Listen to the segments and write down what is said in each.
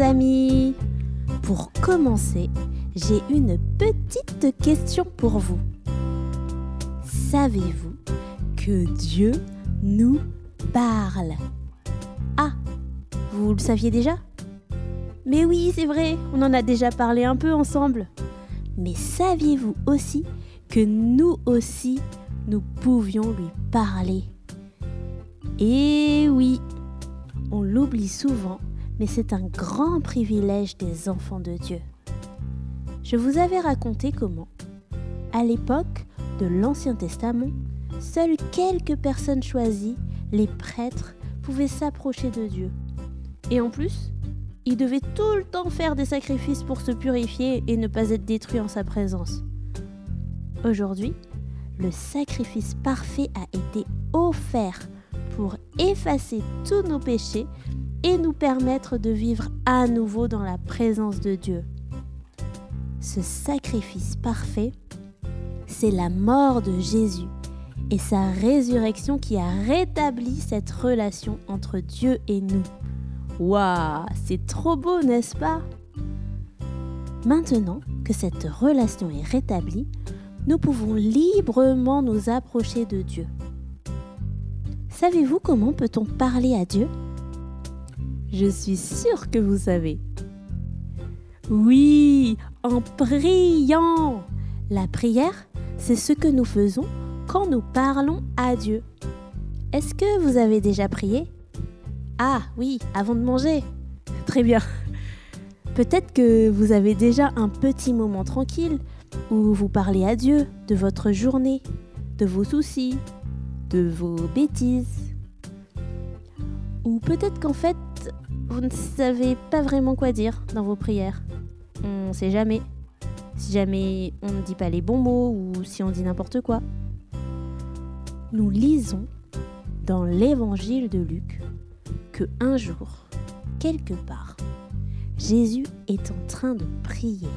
amis Pour commencer, j'ai une petite question pour vous. Savez-vous que Dieu nous parle? Ah, vous le saviez déjà? Mais oui, c'est vrai, on en a déjà parlé un peu ensemble. Mais saviez-vous aussi que nous aussi, nous pouvions lui parler? Et oui, on l'oublie souvent, mais c'est un grand privilège des enfants de Dieu. Je vous avais raconté comment, à l'époque de l'Ancien Testament, seules quelques personnes choisies, les prêtres, pouvaient s'approcher de Dieu. Et en plus, ils devaient tout le temps faire des sacrifices pour se purifier et ne pas être détruits en sa présence. Aujourd'hui, le sacrifice parfait a été offert pour effacer tous nos péchés et nous permettre de vivre à nouveau dans la présence de Dieu. Ce sacrifice parfait, c'est la mort de Jésus et sa résurrection qui a rétabli cette relation entre Dieu et nous. Waouh, c'est trop beau, n'est-ce pas? Maintenant que cette relation est rétablie, nous pouvons librement nous approcher de Dieu. Savez-vous comment peut-on parler à Dieu? Je suis sûre que vous savez. Oui, en priant. La prière, c'est ce que nous faisons quand nous parlons à Dieu. Est-ce que vous avez déjà prié? Ah oui, avant de manger. Très bien. Peut-être que vous avez déjà un petit moment tranquille où vous parlez à Dieu de votre journée, de vos soucis, de vos bêtises. Ou peut-être qu'en fait, vous ne savez pas vraiment quoi dire dans vos prières. On ne sait jamais. Si jamais on ne dit pas les bons mots ou si on dit n'importe quoi. Nous lisons dans l'évangile de Luc que un jour, quelque part, Jésus est en train de prier.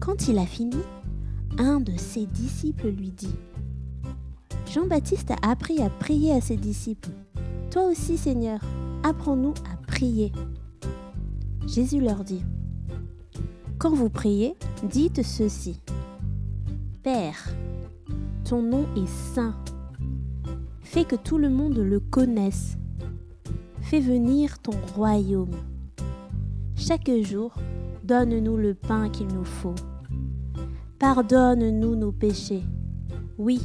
Quand il a fini, un de ses disciples lui dit Jean-Baptiste a appris à prier à ses disciples. Toi aussi, Seigneur, apprends-nous à prier. Jésus leur dit Quand vous priez, dites ceci Père, ton nom est saint. Fais que tout le monde le connaisse. Fais venir ton royaume. Chaque jour, donne-nous le pain qu'il nous faut. Pardonne-nous nos péchés. Oui,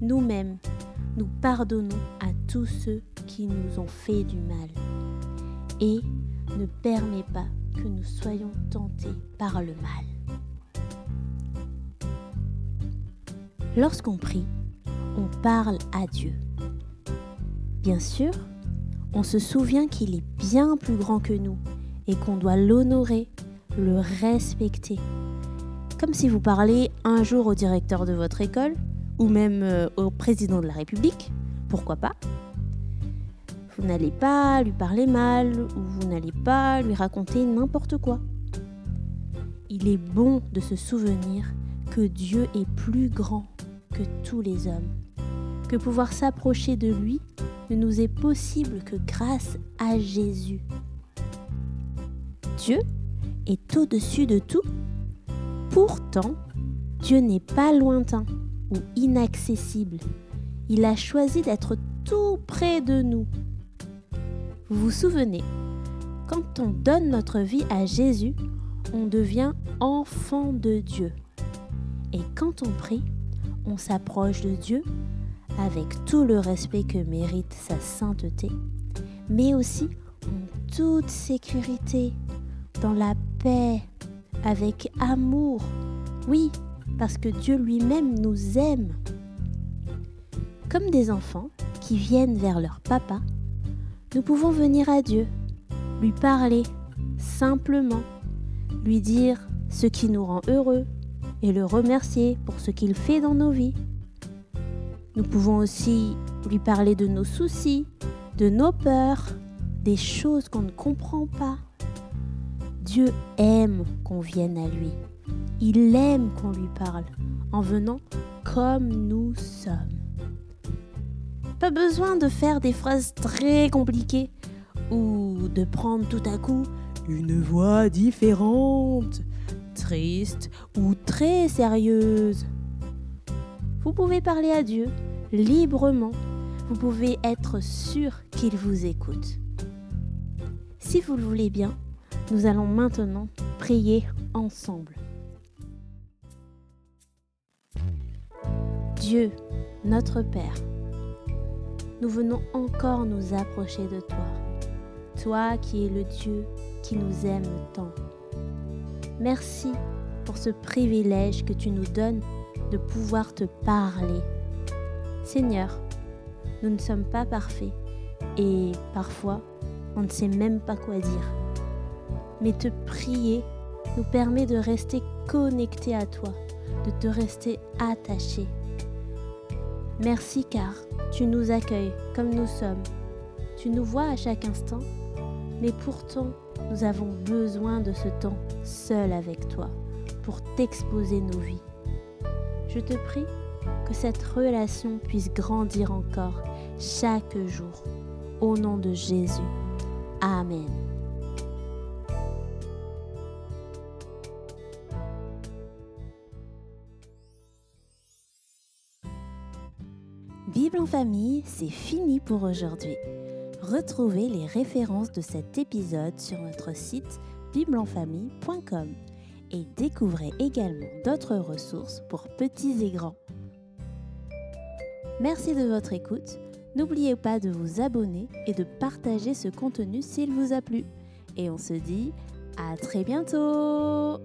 nous-mêmes, nous pardonnons à tous ceux nous ont fait du mal. Et ne permets pas que nous soyons tentés par le mal. Lorsqu'on prie, on parle à Dieu. Bien sûr, on se souvient qu'il est bien plus grand que nous et qu'on doit l'honorer, le respecter. Comme si vous parlez un jour au directeur de votre école ou même euh, au président de la République, pourquoi pas? Vous n'allez pas lui parler mal ou vous n'allez pas lui raconter n'importe quoi. Il est bon de se souvenir que Dieu est plus grand que tous les hommes, que pouvoir s'approcher de lui ne nous est possible que grâce à Jésus. Dieu est au-dessus de tout. Pourtant, Dieu n'est pas lointain ou inaccessible. Il a choisi d'être tout près de nous. Vous vous souvenez, quand on donne notre vie à Jésus, on devient enfant de Dieu. Et quand on prie, on s'approche de Dieu avec tout le respect que mérite sa sainteté, mais aussi en toute sécurité dans la paix, avec amour. Oui, parce que Dieu lui-même nous aime. Comme des enfants qui viennent vers leur papa, nous pouvons venir à Dieu, lui parler simplement, lui dire ce qui nous rend heureux et le remercier pour ce qu'il fait dans nos vies. Nous pouvons aussi lui parler de nos soucis, de nos peurs, des choses qu'on ne comprend pas. Dieu aime qu'on vienne à lui. Il aime qu'on lui parle en venant comme nous sommes. Pas besoin de faire des phrases très compliquées ou de prendre tout à coup une voix différente, triste ou très sérieuse. Vous pouvez parler à Dieu librement. Vous pouvez être sûr qu'il vous écoute. Si vous le voulez bien, nous allons maintenant prier ensemble. Dieu, notre Père, nous venons encore nous approcher de toi, toi qui es le Dieu qui nous aime tant. Merci pour ce privilège que tu nous donnes de pouvoir te parler. Seigneur, nous ne sommes pas parfaits et parfois on ne sait même pas quoi dire. Mais te prier nous permet de rester connectés à toi, de te rester attachés. Merci car tu nous accueilles comme nous sommes. Tu nous vois à chaque instant, mais pourtant nous avons besoin de ce temps seul avec toi pour t'exposer nos vies. Je te prie que cette relation puisse grandir encore chaque jour. Au nom de Jésus. Amen. Bible en famille, c'est fini pour aujourd'hui. Retrouvez les références de cet épisode sur notre site bibleenfamille.com et découvrez également d'autres ressources pour petits et grands. Merci de votre écoute. N'oubliez pas de vous abonner et de partager ce contenu s'il vous a plu. Et on se dit à très bientôt